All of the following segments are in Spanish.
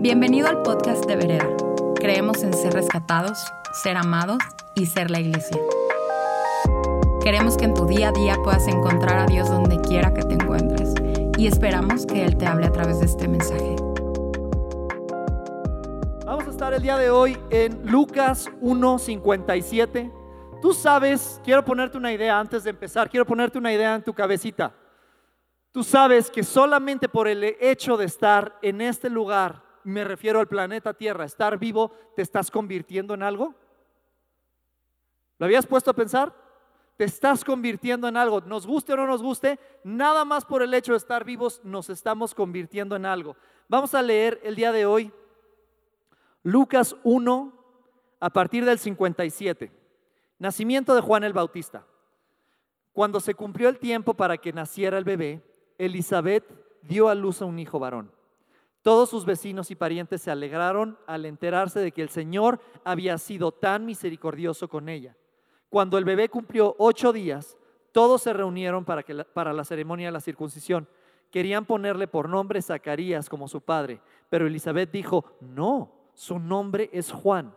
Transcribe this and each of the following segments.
Bienvenido al podcast de Vereda. Creemos en ser rescatados, ser amados y ser la iglesia. Queremos que en tu día a día puedas encontrar a Dios donde quiera que te encuentres y esperamos que Él te hable a través de este mensaje. Vamos a estar el día de hoy en Lucas 1.57. Tú sabes, quiero ponerte una idea antes de empezar, quiero ponerte una idea en tu cabecita. Tú sabes que solamente por el hecho de estar en este lugar, me refiero al planeta Tierra, estar vivo, te estás convirtiendo en algo. ¿Lo habías puesto a pensar? Te estás convirtiendo en algo. Nos guste o no nos guste, nada más por el hecho de estar vivos nos estamos convirtiendo en algo. Vamos a leer el día de hoy Lucas 1 a partir del 57. Nacimiento de Juan el Bautista. Cuando se cumplió el tiempo para que naciera el bebé, Elizabeth dio a luz a un hijo varón. Todos sus vecinos y parientes se alegraron al enterarse de que el Señor había sido tan misericordioso con ella. Cuando el bebé cumplió ocho días, todos se reunieron para, que para la ceremonia de la circuncisión. Querían ponerle por nombre Zacarías como su padre, pero Elizabeth dijo, no, su nombre es Juan.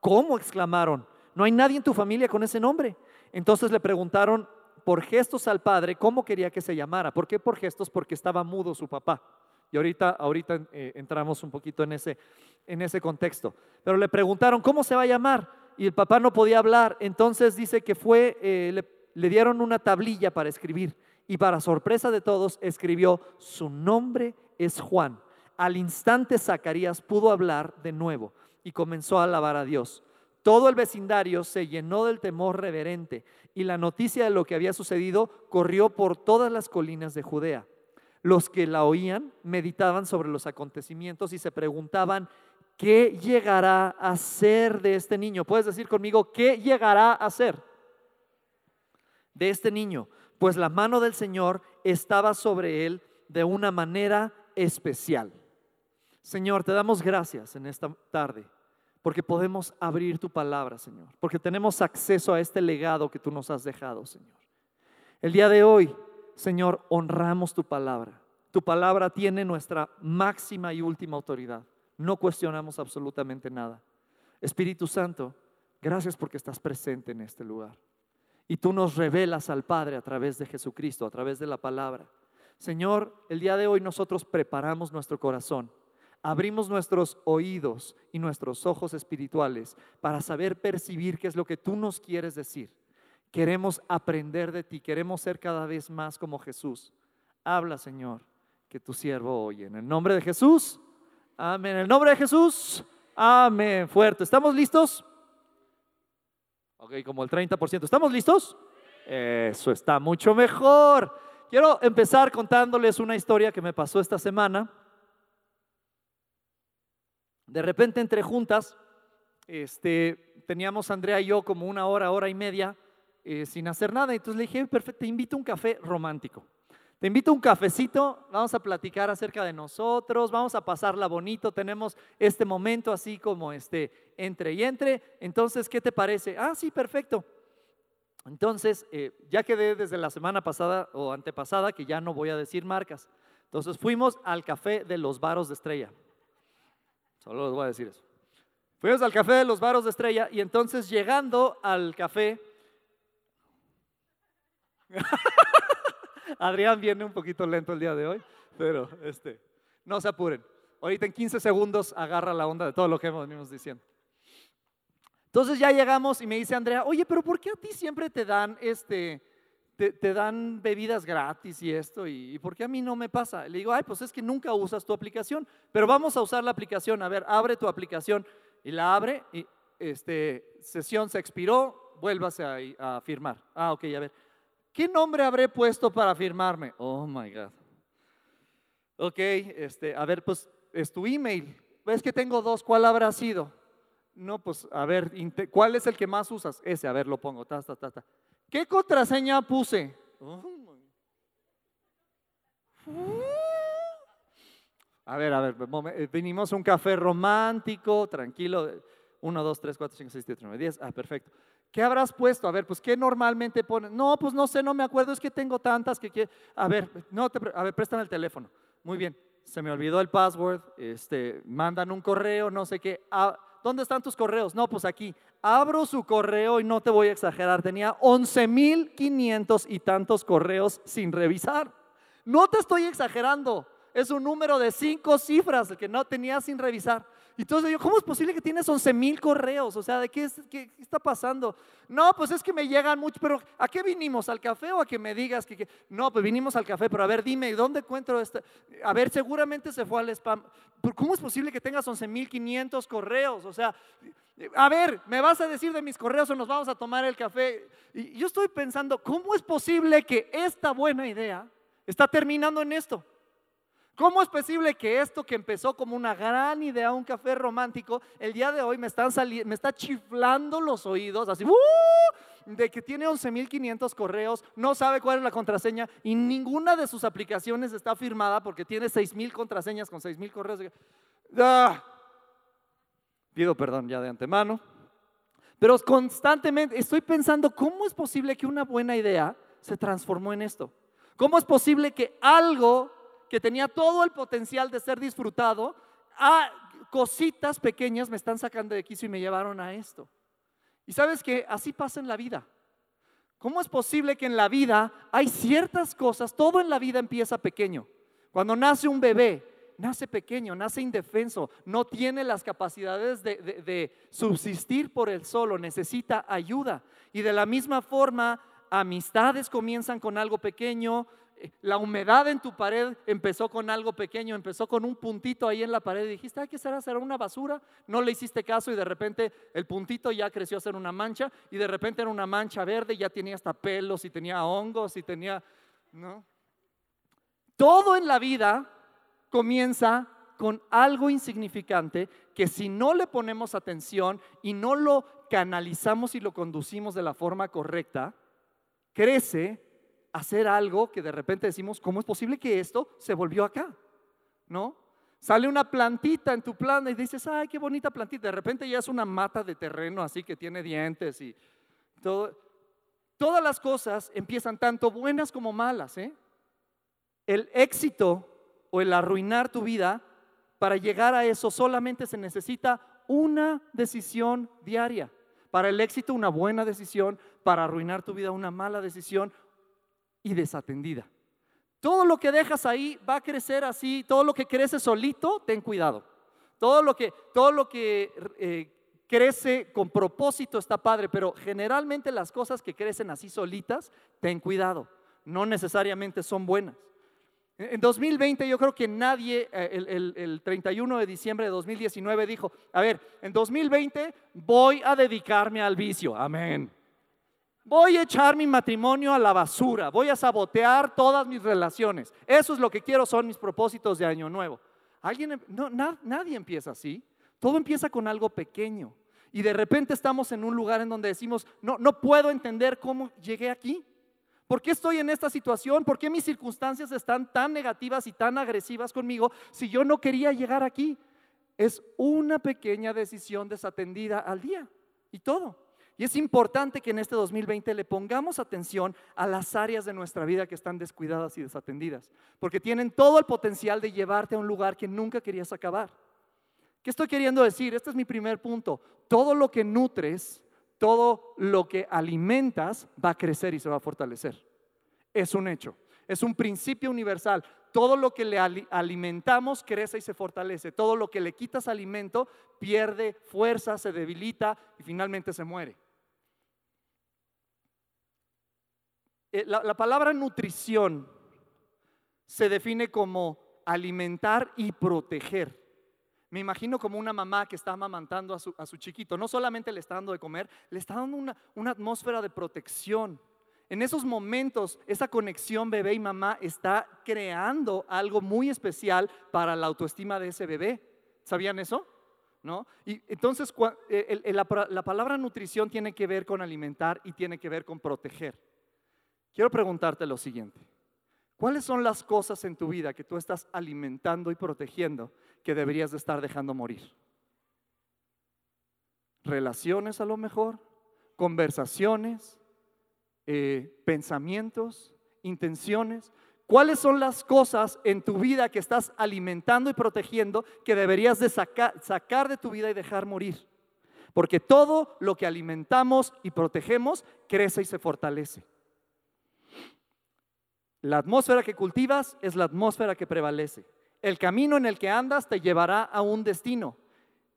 ¿Cómo? exclamaron. No hay nadie en tu familia con ese nombre. Entonces le preguntaron por gestos al padre cómo quería que se llamara. ¿Por qué por gestos? Porque estaba mudo su papá. Y ahorita, ahorita eh, entramos un poquito en ese, en ese contexto. Pero le preguntaron, ¿cómo se va a llamar? Y el papá no podía hablar. Entonces dice que fue, eh, le, le dieron una tablilla para escribir. Y para sorpresa de todos, escribió, su nombre es Juan. Al instante Zacarías pudo hablar de nuevo y comenzó a alabar a Dios. Todo el vecindario se llenó del temor reverente y la noticia de lo que había sucedido corrió por todas las colinas de Judea. Los que la oían meditaban sobre los acontecimientos y se preguntaban, ¿qué llegará a ser de este niño? Puedes decir conmigo, ¿qué llegará a ser de este niño? Pues la mano del Señor estaba sobre él de una manera especial. Señor, te damos gracias en esta tarde porque podemos abrir tu palabra, Señor, porque tenemos acceso a este legado que tú nos has dejado, Señor. El día de hoy, Señor, honramos tu palabra. Tu palabra tiene nuestra máxima y última autoridad. No cuestionamos absolutamente nada. Espíritu Santo, gracias porque estás presente en este lugar. Y tú nos revelas al Padre a través de Jesucristo, a través de la palabra. Señor, el día de hoy nosotros preparamos nuestro corazón abrimos nuestros oídos y nuestros ojos espirituales para saber percibir qué es lo que tú nos quieres decir. Queremos aprender de ti, queremos ser cada vez más como Jesús. Habla, Señor, que tu siervo oye. En el nombre de Jesús, amén. En el nombre de Jesús, amén. Fuerte. ¿Estamos listos? Ok, como el 30%. ¿Estamos listos? Eso está mucho mejor. Quiero empezar contándoles una historia que me pasó esta semana. De repente entre juntas, este, teníamos Andrea y yo como una hora, hora y media eh, sin hacer nada. Entonces le dije, perfecto, te invito a un café romántico. Te invito a un cafecito, vamos a platicar acerca de nosotros, vamos a pasarla bonito, tenemos este momento así como este entre y entre. Entonces, ¿qué te parece? Ah, sí, perfecto. Entonces, eh, ya quedé desde la semana pasada o antepasada que ya no voy a decir marcas. Entonces fuimos al café de los Varos de Estrella. Solo les voy a decir eso. Fuimos al café de los Varos de Estrella y entonces llegando al café, Adrián viene un poquito lento el día de hoy, pero este, no se apuren. Ahorita en 15 segundos agarra la onda de todo lo que hemos diciendo. Entonces ya llegamos y me dice Andrea, oye, pero ¿por qué a ti siempre te dan este, te, dan bebidas gratis y esto, y, ¿por qué a mí no me pasa? Le digo, ay, pues es que nunca usas tu aplicación, pero vamos a usar la aplicación, a ver, abre tu aplicación, y la abre, y este, sesión se expiró, vuélvase a, a firmar. Ah, ok, a ver, ¿qué nombre habré puesto para firmarme? Oh, my God. Ok, este, a ver, pues es tu email. ¿Ves que tengo dos? ¿Cuál habrá sido? No, pues a ver, ¿cuál es el que más usas? Ese, a ver, lo pongo, ta, ta, ta, ta. ¿Qué contraseña puse? A ver, a ver, eh, venimos a un café romántico, tranquilo. 1, 2, 3, 4, 5, 6, 7, 8, 9, 10. Ah, perfecto. ¿Qué habrás puesto? A ver, pues, ¿qué normalmente pones? No, pues no sé, no me acuerdo, es que tengo tantas que... A ver, no te, a ver, préstame el teléfono. Muy bien. se me olvidó el password, este, mandan un correo, no sé qué. ¿Dónde están tus correos? No, pues aquí. Abro su correo y no te voy a exagerar, tenía 11.500 y tantos correos sin revisar. No te estoy exagerando, es un número de cinco cifras que no tenía sin revisar. Y entonces yo, ¿cómo es posible que tienes 11 mil correos? O sea, ¿de qué, qué, está pasando? No, pues es que me llegan muchos, pero ¿a qué vinimos? ¿Al café o a que me digas que, no, pues vinimos al café, pero a ver, dime, ¿dónde encuentro esta? A ver, seguramente se fue al spam. ¿Cómo es posible que tengas 11 mil 500 correos? O sea, a ver, ¿me vas a decir de mis correos o nos vamos a tomar el café? Y yo estoy pensando, ¿cómo es posible que esta buena idea está terminando en esto? ¿Cómo es posible que esto que empezó como una gran idea, un café romántico, el día de hoy me, están está chiflando los oídos, así, ¡uh! de que tiene 11.500 correos, no sabe cuál es la contraseña y ninguna de sus aplicaciones está firmada porque tiene 6.000 contraseñas con 6.000 correos? Pido perdón ya de antemano. Pero constantemente estoy pensando, ¿cómo es posible que una buena idea se transformó en esto? ¿Cómo es posible que algo que tenía todo el potencial de ser disfrutado, a cositas pequeñas me están sacando de quicio y me llevaron a esto. Y sabes que así pasa en la vida. ¿Cómo es posible que en la vida hay ciertas cosas, todo en la vida empieza pequeño? Cuando nace un bebé, nace pequeño, nace indefenso, no tiene las capacidades de, de subsistir por el solo, necesita ayuda. Y de la misma forma, amistades comienzan con algo pequeño, la humedad en tu pared empezó con algo pequeño, empezó con un puntito ahí en la pared y dijiste, ay, ¿qué será? ¿Será una basura? No le hiciste caso y de repente el puntito ya creció a ser una mancha y de repente era una mancha verde y ya tenía hasta pelos y tenía hongos y tenía, ¿no? Todo en la vida comienza con algo insignificante que si no le ponemos atención y no lo canalizamos y lo conducimos de la forma correcta, crece hacer algo que de repente decimos, ¿cómo es posible que esto se volvió acá? ¿No? Sale una plantita en tu planta y dices, ay, qué bonita plantita. De repente ya es una mata de terreno así que tiene dientes y todo. Todas las cosas empiezan tanto buenas como malas. ¿eh? El éxito o el arruinar tu vida, para llegar a eso solamente se necesita una decisión diaria. Para el éxito una buena decisión, para arruinar tu vida una mala decisión y desatendida. Todo lo que dejas ahí va a crecer así, todo lo que crece solito, ten cuidado. Todo lo que, todo lo que eh, crece con propósito está padre, pero generalmente las cosas que crecen así solitas, ten cuidado. No necesariamente son buenas. En 2020 yo creo que nadie, eh, el, el, el, 31 de diciembre de 2019 dijo, a ver, en 2020 voy a dedicarme al vicio. Amén. Voy a echar mi matrimonio a la basura, voy a sabotear todas mis relaciones. Eso es lo que quiero, son mis propósitos de año nuevo. ¿Alguien, em, no, nadie empieza así. Todo empieza con algo pequeño. Y de repente estamos en un lugar en donde decimos, no, no puedo entender cómo llegué aquí. ¿Por qué estoy en esta situación? ¿Por qué mis circunstancias están tan negativas y tan agresivas conmigo si yo no quería llegar aquí? Es una pequeña decisión desatendida al día y todo. Y es importante que en este 2020 le pongamos atención a las áreas de nuestra vida que están descuidadas y desatendidas, porque tienen todo el potencial de llevarte a un lugar que nunca querías acabar. ¿Qué estoy queriendo decir? Este es mi primer punto. Todo lo que nutres, todo lo que alimentas va a crecer y se va a fortalecer. Es un hecho, es un principio universal. Todo lo que le alimentamos crece y se fortalece. Todo lo que le quitas alimento pierde fuerza, se debilita y finalmente se muere. Eh, la, palabra nutrición se define como alimentar y proteger. Me imagino como una mamá que está amamantando a su, chiquito. No solamente le está dando de comer, le está dando una, una, atmósfera de protección. En esos momentos, esa conexión bebé y mamá está creando algo muy especial para la autoestima de ese bebé. ¿Sabían eso? ¿No? Y entonces eh, la palabra nutrición tiene que ver con alimentar y tiene que ver con proteger. Quiero preguntarte lo siguiente. ¿Cuáles son las cosas en tu vida que tú estás alimentando y protegiendo que deberías de estar dejando morir? Relaciones a lo mejor, conversaciones, eh, pensamientos, intenciones. ¿Cuáles son las cosas en tu vida que estás alimentando y protegiendo que deberías de sacar, sacar de tu vida y dejar morir? Porque todo lo que alimentamos y protegemos crece y se fortalece. La atmósfera que cultivas es la atmósfera que prevalece. El camino en el que andas te llevará a un destino.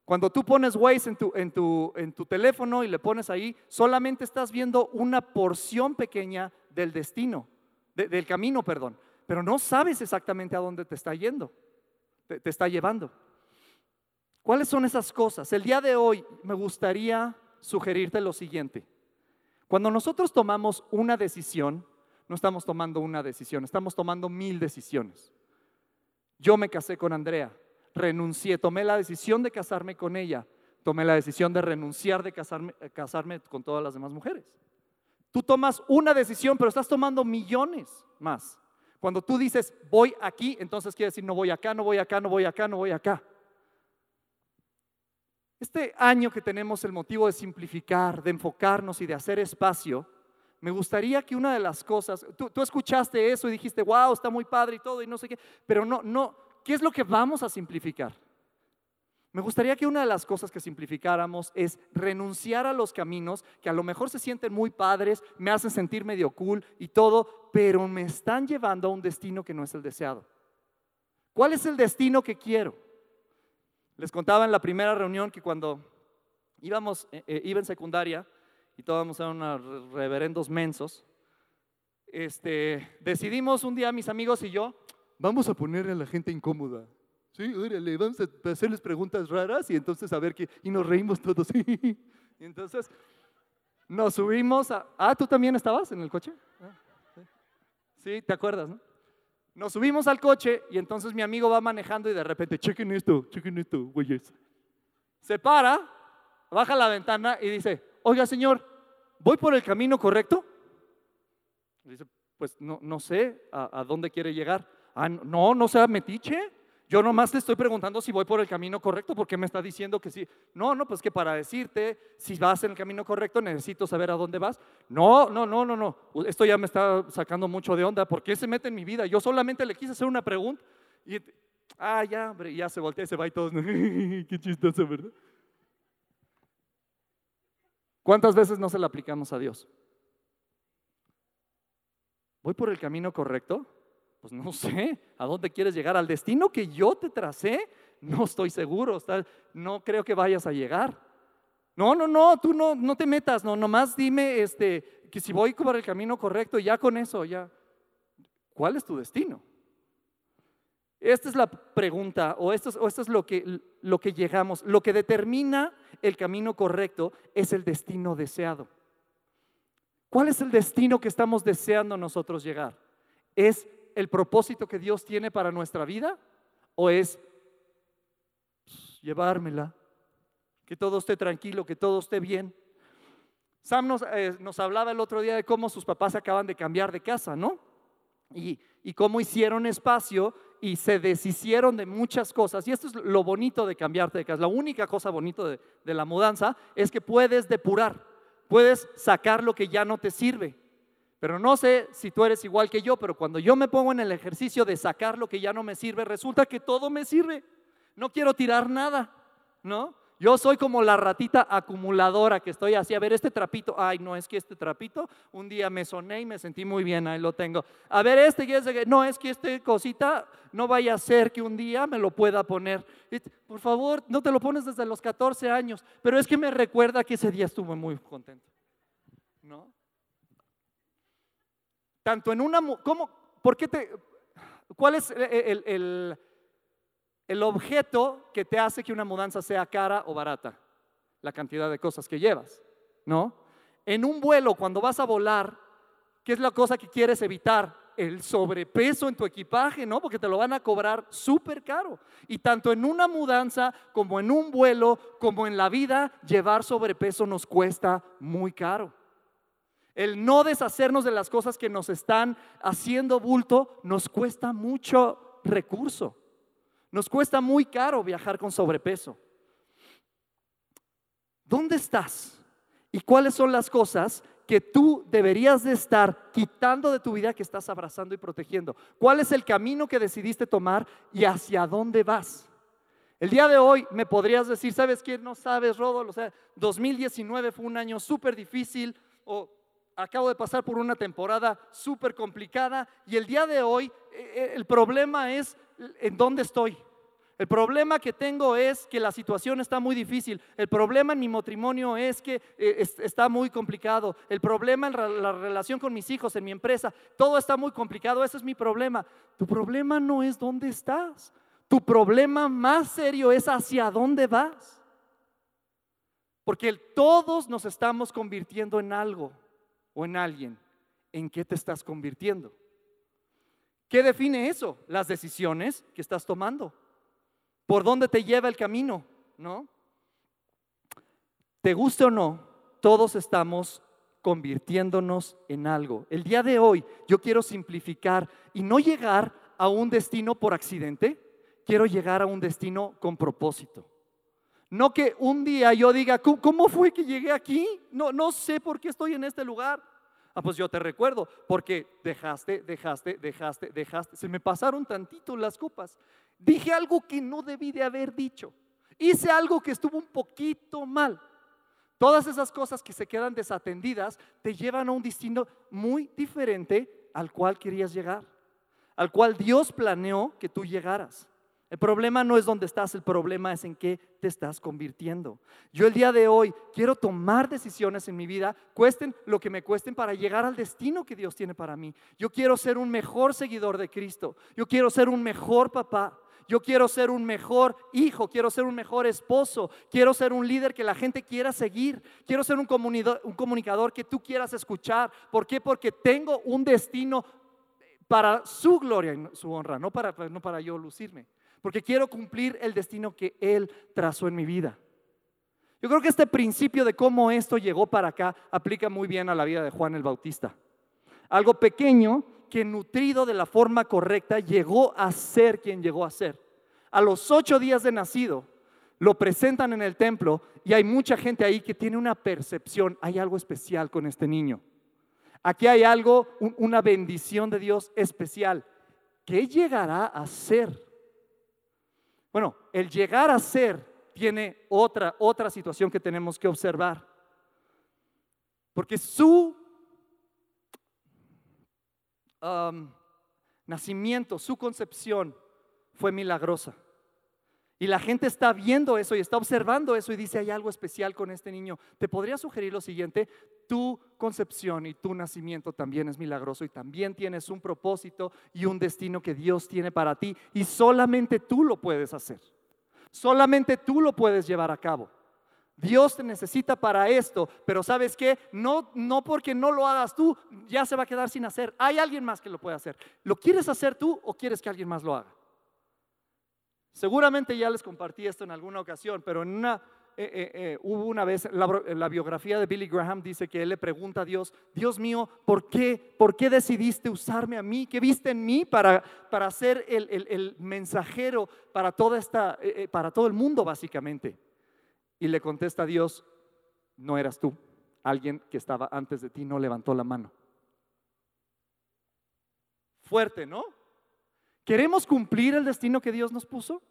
Cuando tú pones Waze en tu, teléfono y le pones ahí, solamente estás viendo una porción pequeña del destino, del camino, perdón. Pero no sabes exactamente a dónde te está yendo, te está llevando. ¿Cuáles son esas cosas? El día de hoy me gustaría sugerirte lo siguiente. Cuando nosotros tomamos una decisión, no estamos tomando una decisión, estamos tomando mil decisiones. Yo me casé con Andrea, renuncié, tomé la decisión de casarme con ella, tomé la decisión de renunciar de casarme, eh, casarme con todas las demás mujeres. Tú tomas una decisión, pero estás tomando millones más. Cuando tú dices voy aquí, entonces quiere decir no voy acá, no voy acá, no voy acá, no voy acá. Este año que tenemos el motivo de simplificar, de enfocarnos y de hacer espacio, me gustaría que una de las cosas, tú, escuchaste eso y dijiste, wow, está muy padre y todo y no sé qué, pero no, no, ¿qué es lo que vamos a simplificar? Me gustaría que una de las cosas que simplificáramos es renunciar a los caminos que a lo mejor se sienten muy padres, me hacen sentir medio cool y todo, pero me están llevando a un destino que no es el deseado. ¿Cuál es el destino que quiero? Les contaba en la primera reunión que cuando íbamos, eh, eh, iba en secundaria, y todos eran unos reverendos mensos, este, decidimos un día, mis amigos y yo, vamos a poner a la gente incómoda. Sí, órale, vamos a hacerles preguntas raras y entonces a ver qué, y nos reímos todos. y entonces nos subimos a, ah, ¿tú también estabas en el coche? Ah, sí, ¿te acuerdas, no? Nos subimos al coche y entonces mi amigo va manejando y de repente, chequen esto, chequen esto, güeyes. Se para, baja la ventana y dice, oiga señor, ¿voy por el camino correcto? Dice, pues no, no sé a, dónde quiere llegar. Ah, no, no sea metiche. Yo nomás le estoy preguntando si voy por el camino correcto porque me está diciendo que sí. No, no, pues que para decirte si vas en el camino correcto necesito saber a dónde vas. No, no, no, no, no. Esto ya me está sacando mucho de onda. ¿Por qué se mete en mi vida? Yo solamente le quise hacer una pregunta y, ah, ya, ya se voltea, se va y todos. qué chistoso, ¿verdad? ¿Cuántas veces no se la aplicamos a Dios? ¿Voy por el camino correcto? Pues no sé, ¿a dónde quieres llegar? ¿Al destino que yo te tracé? No estoy seguro, no creo que vayas a llegar. No, no, no, tú no, no te metas, no, nomás dime este, que si voy por el camino correcto, ya con eso, ya. ¿Cuál es tu destino? Esta es la pregunta, o esto es, lo, que, lo que llegamos. Lo que determina el camino correcto es el destino deseado. ¿Cuál es el destino que estamos deseando nosotros llegar? ¿Es el propósito que Dios tiene para nuestra vida? ¿O es pues, llevármela? Que todo esté tranquilo, que todo esté bien. Sam nos, eh, nos hablaba el otro día de cómo sus papás acaban de cambiar de casa, ¿no? Y cómo hicieron espacio y se deshicieron de muchas cosas. Y esto es lo bonito de cambiarte de casa. La única cosa bonita de, de la mudanza es que puedes depurar, puedes sacar lo que ya no te sirve. Pero no sé si tú eres igual que yo, pero cuando yo me pongo en el ejercicio de sacar lo que ya no me sirve, resulta que todo me sirve. No quiero tirar nada, ¿no? Yo soy como la ratita acumuladora que estoy así, a ver este trapito, ay, no es que este trapito, un día me soné y me sentí muy bien, ahí lo tengo. A ver este, no es que este cosita no vaya a ser que un día me lo pueda poner. Por favor, no te lo pones desde los 14 años, pero es que me recuerda que ese día estuve muy contento. ¿No? Tanto en una, ¿cómo? ¿Por qué te, cuál es el el objeto que te hace que una mudanza sea cara o barata, la cantidad de cosas que llevas, ¿no? En un vuelo, cuando vas a volar, ¿qué es la cosa que quieres evitar? El sobrepeso en tu equipaje, ¿no? Porque te lo van a cobrar súper caro. Y tanto en una mudanza como en un vuelo, como en la vida, llevar sobrepeso nos cuesta muy caro. El no deshacernos de las cosas que nos están haciendo bulto nos cuesta mucho recurso. Nos cuesta muy caro viajar con sobrepeso. ¿Dónde estás? ¿Y cuáles son las cosas que tú deberías de estar quitando de tu vida que estás abrazando y protegiendo? ¿Cuál es el camino que decidiste tomar y hacia dónde vas? El día de hoy me podrías decir, ¿sabes qué? No sabes, Rodolfo, o sea, 2019 fue un año súper difícil acabo de pasar por una temporada súper complicada y el día de hoy eh, eh, el problema es en dónde estoy. El problema que tengo es que la situación está muy difícil. El problema en mi matrimonio es que eh, está muy complicado. El problema en la relación con mis hijos, en mi empresa, todo está muy complicado. Ese es mi problema. Tu problema no es dónde estás. Tu problema más serio es hacia dónde vas. Porque todos nos estamos convirtiendo en algo o en alguien. ¿En qué te estás convirtiendo? ¿Qué define eso? Las decisiones que estás tomando por dónde te lleva el camino, ¿no? Te guste o no, todos estamos convirtiéndonos en algo. El día de hoy yo quiero simplificar y no llegar a un destino por accidente, quiero llegar a un destino con propósito. No que un día yo diga, ¿cómo fue que llegué aquí? No, no sé por qué estoy en este lugar. Ah, pues yo te recuerdo, porque dejaste, dejaste, dejaste, dejaste. Se me pasaron tantito las copas. Dije algo que no debí de haber dicho. Hice algo que estuvo un poquito mal. Todas esas cosas que se quedan desatendidas te llevan a un destino muy diferente al cual querías llegar, al cual Dios planeó que tú llegaras. El problema no es dónde estás, el problema es en qué te estás convirtiendo. Yo el día de hoy quiero tomar decisiones en mi vida, cuesten lo que me cuesten para llegar al destino que Dios tiene para mí. Yo quiero ser un mejor seguidor de Cristo. Yo quiero ser un mejor papá. Yo quiero ser un mejor hijo, quiero ser un mejor esposo, quiero ser un líder que la gente quiera seguir, quiero ser un comunicador, un comunicador que tú quieras escuchar. ¿Por qué? Porque tengo un destino para su gloria y su honra, no para, no para yo lucirme porque quiero cumplir el destino que Él trazó en mi vida. Yo creo que este principio de cómo esto llegó para acá aplica muy bien a la vida de Juan el Bautista. Algo pequeño que nutrido de la forma correcta llegó a ser quien llegó a ser. A los ocho días de nacido lo presentan en el templo y hay mucha gente ahí que tiene una percepción, hay algo especial con este niño. Aquí hay algo, una bendición de Dios especial. ¿Qué llegará a ser? Bueno, el llegar a ser tiene otra, otra situación que tenemos que observar. Porque su nacimiento, su concepción fue milagrosa. Y la gente está viendo eso y está observando eso y dice, hay algo especial con este niño. Te podría sugerir lo siguiente, tu concepción y tu nacimiento también es milagroso y también tienes un propósito y un destino que Dios tiene para ti y solamente tú lo puedes hacer. Solamente tú lo puedes llevar a cabo. Dios te necesita para esto, pero ¿sabes qué? No, no porque no lo hagas tú, ya se va a quedar sin hacer. Hay alguien más que lo puede hacer. ¿Lo quieres hacer tú o quieres que alguien más lo haga? Seguramente ya les compartí esto en alguna ocasión, pero en una, eh, eh, eh, hubo una vez, la, biografía de Billy Graham dice que él le pregunta a Dios, Dios mío, ¿por qué, por qué decidiste usarme a mí? ¿Qué viste en mí para, para ser el, el, mensajero para, toda esta, para todo el mundo básicamente? Y le contesta a Dios, no eras tú, alguien que estaba antes de ti no levantó la mano. Fuerte, ¿no? ¿Queremos cumplir el destino que Dios nos puso?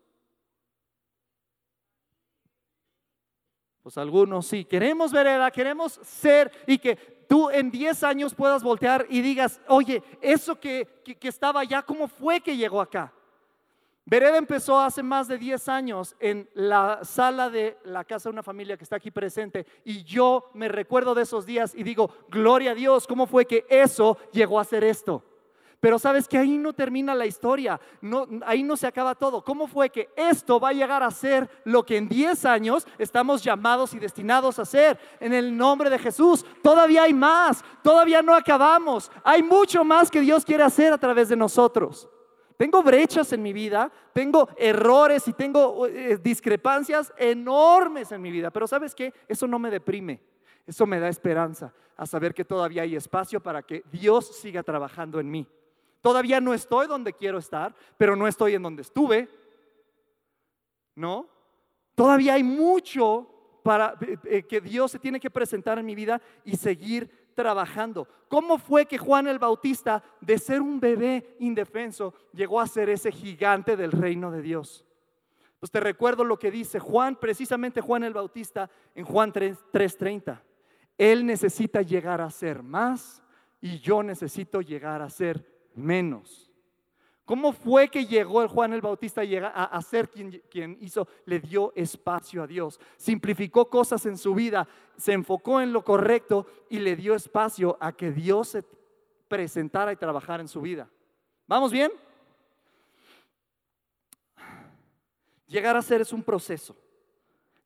Pues algunos sí. Queremos vereda, queremos ser y que tú en 10 años puedas voltear y digas, oye, eso que, que, estaba allá, ¿cómo fue que llegó acá? Vereda empezó hace más de 10 años en la sala de la casa de una familia que está aquí presente y yo me recuerdo de esos días y digo, gloria a Dios, ¿cómo fue que eso llegó a ser esto? Pero sabes que ahí no termina la historia, no, ahí no se acaba todo. ¿Cómo fue que esto va a llegar a ser lo que en 10 años estamos llamados y destinados a ser? En el nombre de Jesús, todavía hay más, todavía no acabamos. Hay mucho más que Dios quiere hacer a través de nosotros. Tengo brechas en mi vida, tengo errores y tengo eh, discrepancias enormes en mi vida, pero ¿sabes qué? Eso no me deprime, eso me da esperanza a saber que todavía hay espacio para que Dios siga trabajando en mí. Todavía no estoy donde quiero estar, pero no estoy en donde estuve. ¿No? Todavía hay mucho para eh, eh, que Dios se tiene que presentar en mi vida y seguir trabajando. ¿Cómo fue que Juan el Bautista, de ser un bebé indefenso, llegó a ser ese gigante del reino de Dios? Pues te recuerdo lo que dice Juan, precisamente Juan el Bautista, en Juan 3:30. Él necesita llegar a ser más y yo necesito llegar a ser menos. ¿Cómo fue que llegó el Juan el Bautista a, ser quien, hizo, le dio espacio a Dios? Simplificó cosas en su vida, se enfocó en lo correcto y le dio espacio a que Dios se presentara y trabajara en su vida. ¿Vamos bien? Llegar a ser es un proceso.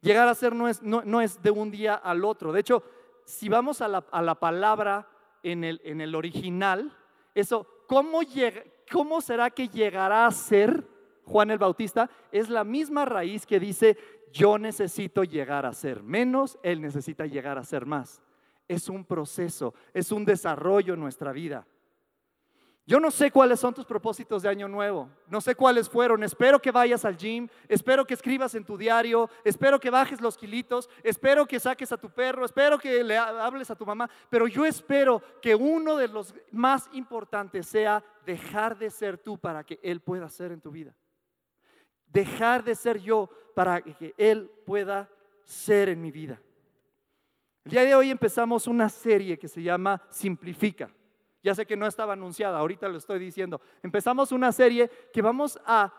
Llegar a ser no es, no, es de un día al otro. De hecho, si vamos a la, a la palabra en el, en el original, eso, ¿cómo? ¿cómo será que llegará a ser Juan el Bautista? Es la misma raíz que dice, yo necesito llegar a ser menos, él necesita llegar a ser más. Es un proceso, es un desarrollo en nuestra vida. Yo no sé cuáles son tus propósitos de año nuevo, no sé cuáles fueron. Espero que vayas al gym, espero que escribas en tu diario, espero que bajes los kilitos, espero que saques a tu perro, espero que le hables a tu mamá, pero yo espero que uno de los más importantes sea dejar de ser tú para que Él pueda ser en tu vida. Dejar de ser yo para que Él pueda ser en mi vida. El día de hoy empezamos una serie que se llama Simplifica. Ya sé que no estaba anunciada, ahorita lo estoy diciendo. Empezamos una serie que vamos a...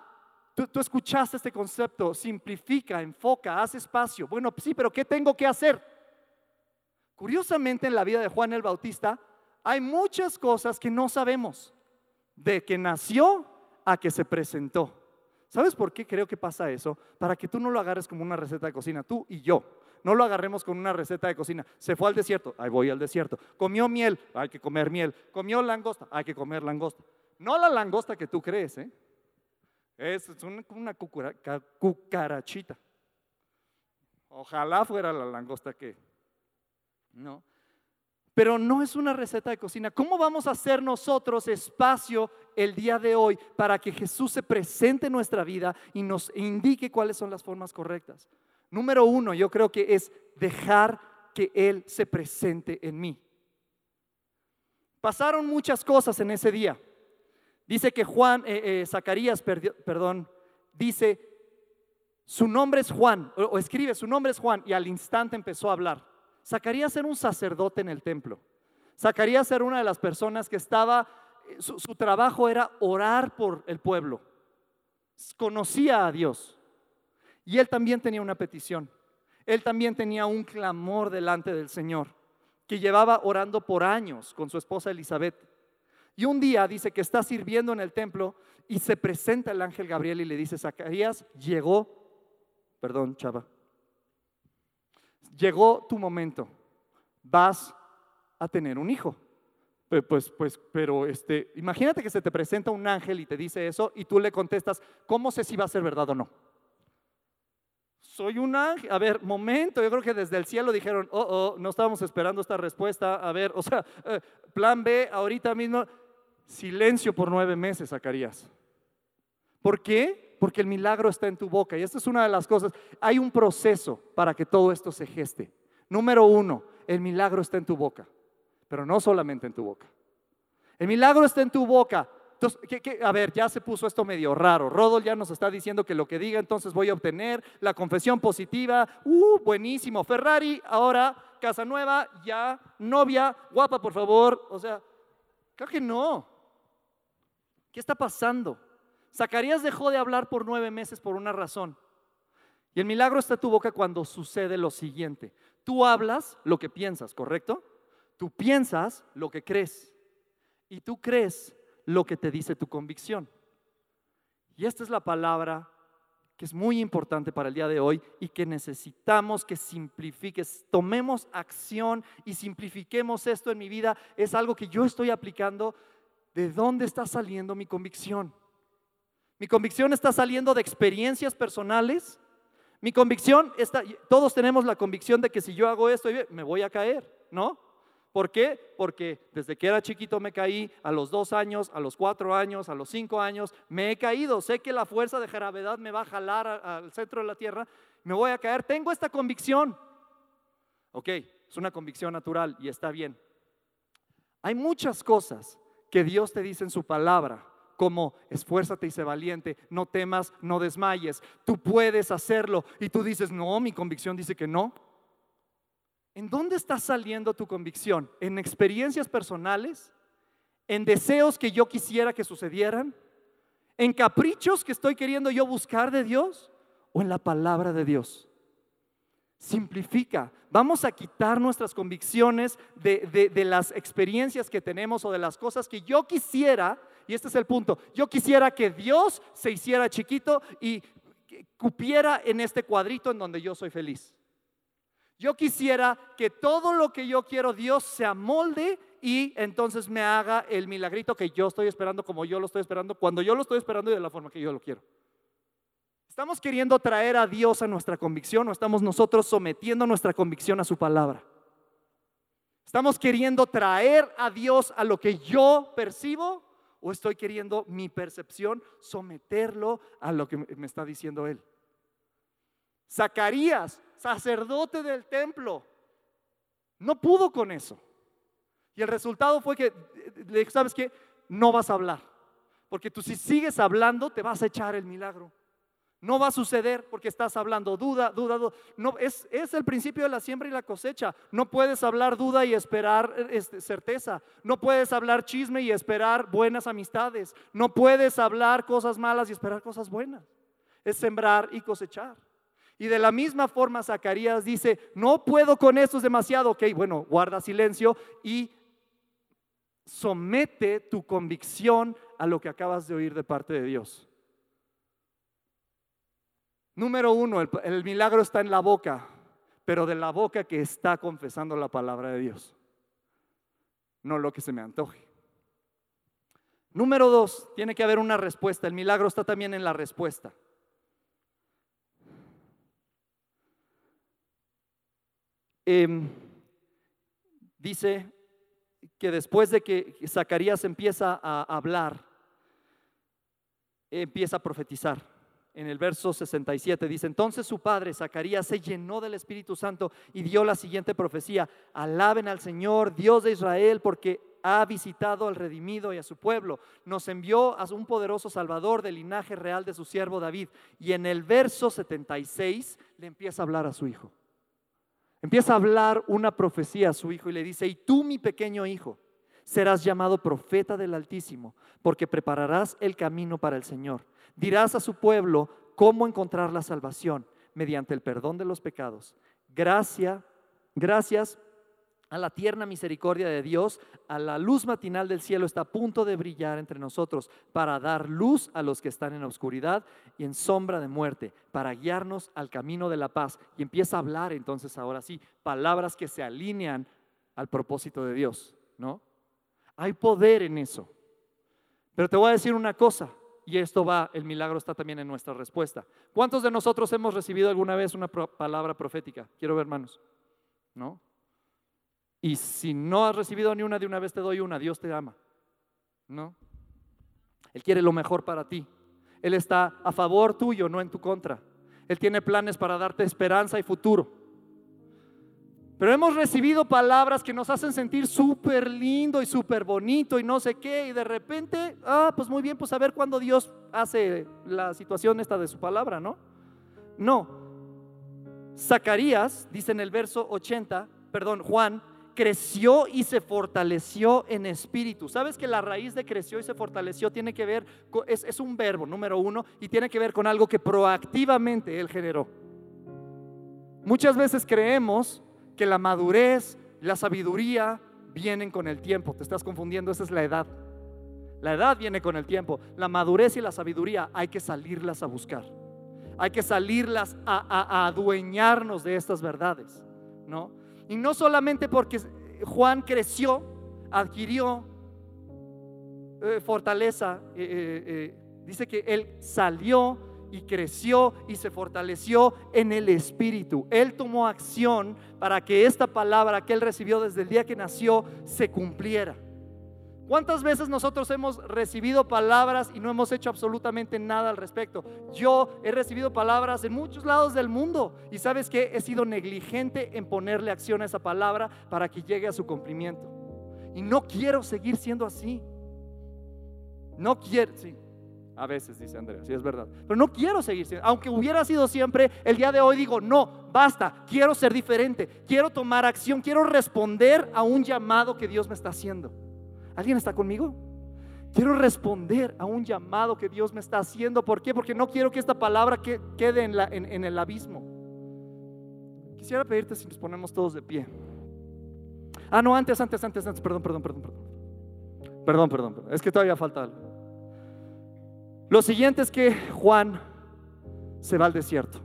Tú, escuchaste este concepto, simplifica, enfoca, haz espacio. Bueno, sí, pero ¿qué tengo que hacer? Curiosamente en la vida de Juan el Bautista hay muchas cosas que no sabemos, de que nació a que se presentó. ¿Sabes por qué creo que pasa eso? Para que tú no lo agarres como una receta de cocina, tú y yo no lo agarremos con una receta de cocina. Se fue al desierto, ahí voy al desierto. Comió miel, hay que comer miel. Comió langosta, hay que comer langosta. No la langosta que tú crees, ¿eh? Es una, cucarachita. Ojalá fuera la langosta que... No. Pero no es una receta de cocina. ¿Cómo vamos a hacer nosotros espacio el día de hoy para que Jesús se presente en nuestra vida y nos indique cuáles son las formas correctas? Número uno, yo creo que es dejar que Él se presente en mí. Pasaron muchas cosas en ese día. Dice que Juan, eh, eh, Zacarías, perdón, dice, su nombre es Juan, o, escribe, su nombre es Juan, y al instante empezó a hablar. Zacarías era un sacerdote en el templo. Zacarías era una de las personas que estaba, eh, su trabajo era orar por el pueblo. Conocía a Dios. Y él también tenía una petición. Él también tenía un clamor delante del Señor, que llevaba orando por años con su esposa Elizabeth. Y un día dice que está sirviendo en el templo y se presenta el ángel Gabriel y le dice, Zacarías, llegó, perdón, chava, llegó tu momento, vas a tener un hijo. Pues, pues, pero este, imagínate que se te presenta un ángel y te dice eso y tú le contestas, ¿cómo sé si va a ser verdad o no? Soy un ángel. A ver, momento, yo creo que desde el cielo dijeron, oh, oh, no estábamos esperando esta respuesta. A ver, o sea, eh, plan B, ahorita mismo, silencio por nueve meses, Zacarías. ¿Por qué? Porque el milagro está en tu boca. Y esta es una de las cosas. Hay un proceso para que todo esto se geste. Número uno, el milagro está en tu boca, pero no solamente en tu boca. El milagro está en tu boca, entonces, a ver, ya se puso esto medio raro. Rodol ya nos está diciendo que lo que diga entonces voy a obtener la confesión positiva. Uh, buenísimo. Ferrari, ahora casa nueva, ya novia, guapa, por favor. O sea, creo que no. ¿Qué está pasando? Zacarías dejó de hablar por nueve meses por una razón. Y el milagro está en tu boca cuando sucede lo siguiente. Tú hablas lo que piensas, ¿correcto? Tú piensas lo que crees. Y tú crees lo que te dice tu convicción. Y esta es la palabra que es muy importante para el día de hoy y que necesitamos que simplifiques, tomemos acción y simplifiquemos esto en mi vida. Es algo que yo estoy aplicando. ¿De dónde está saliendo mi convicción? Mi convicción está saliendo de experiencias personales. Mi convicción está, todos tenemos la convicción de que si yo hago esto, me voy a caer, ¿no? ¿Por qué? Porque desde que era chiquito me caí, a los dos años, a los cuatro años, a los cinco años, me he caído. Sé que la fuerza de gravedad me va a jalar al centro de la tierra, me voy a caer. Tengo esta convicción. Ok, es una convicción natural y está bien. Hay muchas cosas que Dios te dice en su palabra, como esfuérzate y sé valiente, no temas, no desmayes, tú puedes hacerlo y tú dices, no, mi convicción dice que no. ¿En dónde está saliendo tu convicción? ¿En experiencias personales? ¿En deseos que yo quisiera que sucedieran? ¿En caprichos que estoy queriendo yo buscar de Dios? ¿O en la palabra de Dios? Simplifica. Vamos a quitar nuestras convicciones de, las experiencias que tenemos o de las cosas que yo quisiera, y este es el punto, yo quisiera que Dios se hiciera chiquito y cupiera en este cuadrito en donde yo soy feliz. Yo quisiera que todo lo que yo quiero Dios se amolde y entonces me haga el milagrito que yo estoy esperando como yo lo estoy esperando, cuando yo lo estoy esperando y de la forma que yo lo quiero. ¿Estamos queriendo traer a Dios a nuestra convicción o estamos nosotros sometiendo nuestra convicción a su palabra? ¿Estamos queriendo traer a Dios a lo que yo percibo o estoy queriendo mi percepción someterlo a lo que me está diciendo Él? Zacarías sacerdote del templo. No pudo con eso. Y el resultado fue que le ¿sabes qué? No vas a hablar. Porque tú si sigues hablando te vas a echar el milagro. No va a suceder porque estás hablando duda, duda, duda. No, es, es, el principio de la siembra y la cosecha. No puedes hablar duda y esperar este, certeza. No puedes hablar chisme y esperar buenas amistades. No puedes hablar cosas malas y esperar cosas buenas. Es sembrar y cosechar. Y de la misma forma Zacarías dice, no puedo con esto, es demasiado. Ok, bueno, guarda silencio y somete tu convicción a lo que acabas de oír de parte de Dios. Número uno, el, el, milagro está en la boca, pero de la boca que está confesando la palabra de Dios, no lo que se me antoje. Número dos, tiene que haber una respuesta. El milagro está también en la respuesta. Em, dice que después de que Zacarías empieza a hablar, empieza a profetizar. En el verso 67 dice, entonces su padre, Zacarías, se llenó del Espíritu Santo y dio la siguiente profecía, alaben al Señor, Dios de Israel, porque ha visitado al redimido y a su pueblo. Nos envió a un poderoso Salvador del linaje real de su siervo David. Y en el verso 76 le empieza a hablar a su hijo. Empieza a hablar una profecía a su hijo y le dice, y tú mi pequeño hijo, serás llamado profeta del Altísimo, porque prepararás el camino para el Señor. Dirás a su pueblo cómo encontrar la salvación mediante el perdón de los pecados. Gracias, gracias a la tierna misericordia de Dios, a la luz matinal del cielo está a punto de brillar entre nosotros para dar luz a los que están en oscuridad y en sombra de muerte, para guiarnos al camino de la paz. Y empieza a hablar entonces ahora sí, palabras que se alinean al propósito de Dios, ¿no? Hay poder en eso. Pero te voy a decir una cosa, y esto va, el milagro está también en nuestra respuesta. ¿Cuántos de nosotros hemos recibido alguna vez una palabra profética? Quiero ver manos, ¿no? Y si no has recibido ni una, de una vez te doy una. Dios te ama. ¿No? Él quiere lo mejor para ti. Él está a favor tuyo, no en tu contra. Él tiene planes para darte esperanza y futuro. Pero hemos recibido palabras que nos hacen sentir súper lindo y súper bonito y no sé qué. Y de repente, ah, pues muy bien, pues a ver cuándo Dios hace la situación esta de su palabra, ¿no? No. Zacarías, dice en el verso 80, perdón, Juan, creció y se fortaleció en espíritu. ¿Sabes que la raíz de creció y se fortaleció tiene que ver, es, es un verbo, número uno, y tiene que ver con algo que proactivamente Él generó? Muchas veces creemos que la madurez, la sabiduría vienen con el tiempo. Te estás confundiendo, esa es la edad. La edad viene con el tiempo. La madurez y la sabiduría hay que salirlas a buscar. Hay que salirlas a, a adueñarnos de estas verdades, ¿no? Y no solamente porque Juan creció, adquirió eh, fortaleza, eh, eh, dice que él salió y creció y se fortaleció en el Espíritu. Él tomó acción para que esta palabra que él recibió desde el día que nació se cumpliera. ¿Cuántas veces nosotros hemos recibido palabras y no hemos hecho absolutamente nada al respecto? Yo he recibido palabras en muchos lados del mundo y sabes que he sido negligente en ponerle acción a esa palabra para que llegue a su cumplimiento. Y no quiero seguir siendo así. No quiero, sí. A veces dice Andrea, sí es verdad. Pero no quiero seguir siendo, aunque hubiera sido siempre, el día de hoy digo, no, basta, quiero ser diferente, quiero tomar acción, quiero responder a un llamado que Dios me está haciendo. ¿Alguien está conmigo? Quiero responder a un llamado que Dios me está haciendo. ¿Por qué? Porque no quiero que esta palabra quede en, el abismo. Quisiera pedirte si nos ponemos todos de pie. Ah, no, antes, antes, antes, antes, perdón, perdón, perdón, perdón. Perdón, perdón, perdón. es que todavía falta algo. Lo siguiente es que Juan se va al desierto.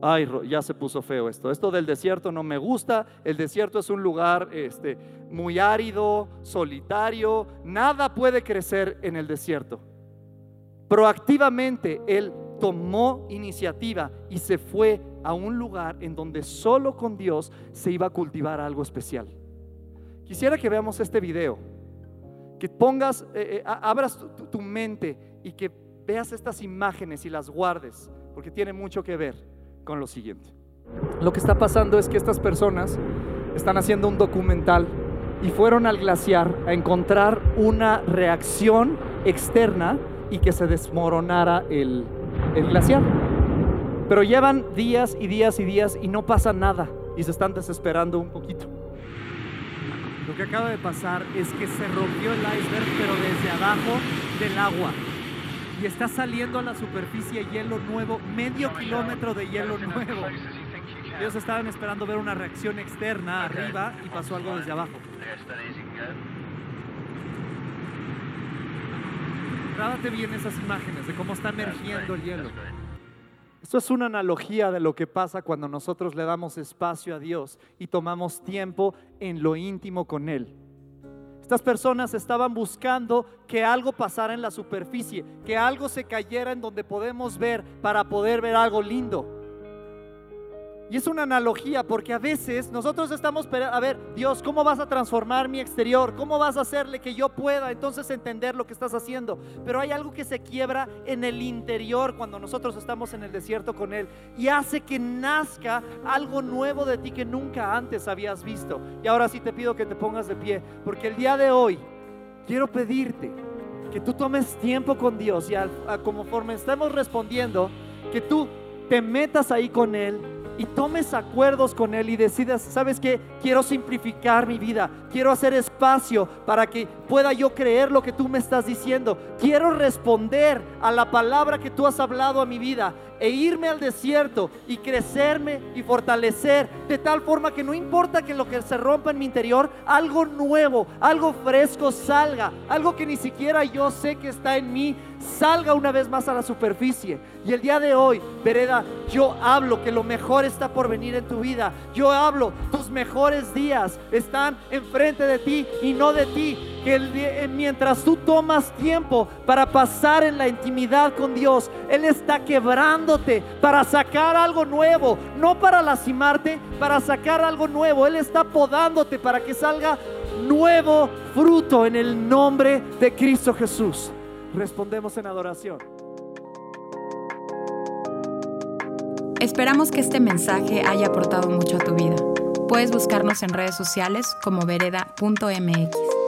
Ay, ya se puso feo esto. Esto del desierto no me gusta. El desierto es un lugar este, muy árido, solitario. Nada puede crecer en el desierto. Proactivamente él tomó iniciativa y se fue a un lugar en donde solo con Dios se iba a cultivar algo especial. Quisiera que veamos este video, que pongas, eh, eh, abras tu mente y que veas estas imágenes y las guardes, porque tiene mucho que ver con lo siguiente. Lo que está pasando es que estas personas están haciendo un documental y fueron al glaciar a encontrar una reacción externa y que se desmoronara el, el glaciar. Pero llevan días y días y días y no pasa nada y se están desesperando un poquito. Lo que acaba de pasar es que se rompió el iceberg pero desde abajo del agua y está saliendo a la superficie hielo nuevo, medio kilómetro de hielo nuevo. Ellos estaban esperando ver una reacción externa arriba y pasó algo desde abajo. Grábate bien esas imágenes de cómo está emergiendo el hielo. Esto es una analogía de lo que pasa cuando nosotros le damos espacio a Dios y tomamos tiempo en lo íntimo con Él. Estas personas estaban buscando que algo pasara en la superficie, que algo se cayera en donde podemos ver para poder ver algo lindo. Y es una analogía porque a veces nosotros estamos, a ver, Dios, ¿cómo vas a transformar mi exterior? ¿Cómo vas a hacerle que yo pueda entonces entender lo que estás haciendo? Pero hay algo que se quiebra en el interior cuando nosotros estamos en el desierto con Él y hace que nazca algo nuevo de ti que nunca antes habías visto. Y ahora sí te pido que te pongas de pie porque el día de hoy quiero pedirte que tú tomes tiempo con Dios y como conforme estemos respondiendo, que tú te metas ahí con Él y tomes acuerdos con Él y decidas, ¿sabes qué? Quiero simplificar mi vida, quiero hacer espacio para que pueda yo creer lo que tú me estás diciendo, quiero responder a la palabra que tú has hablado a mi vida e irme al desierto y crecerme y fortalecer de tal forma que no importa que lo que se rompa en mi interior, algo nuevo, algo fresco salga, algo que ni siquiera yo sé que está en mí, salga una vez más a la superficie. Y el día de hoy, Vereda, yo hablo que lo mejor está por venir en tu vida. Yo hablo, tus mejores días están enfrente de ti y no de ti. Que eh, mientras tú tomas tiempo para pasar en la intimidad con Dios, Él está quebrándote para sacar algo nuevo, no para lastimarte, para sacar algo nuevo. Él está podándote para que salga nuevo fruto en el nombre de Cristo Jesús. Respondemos en adoración. Esperamos que este mensaje haya aportado mucho a tu vida. Puedes buscarnos en redes sociales como vereda.mx.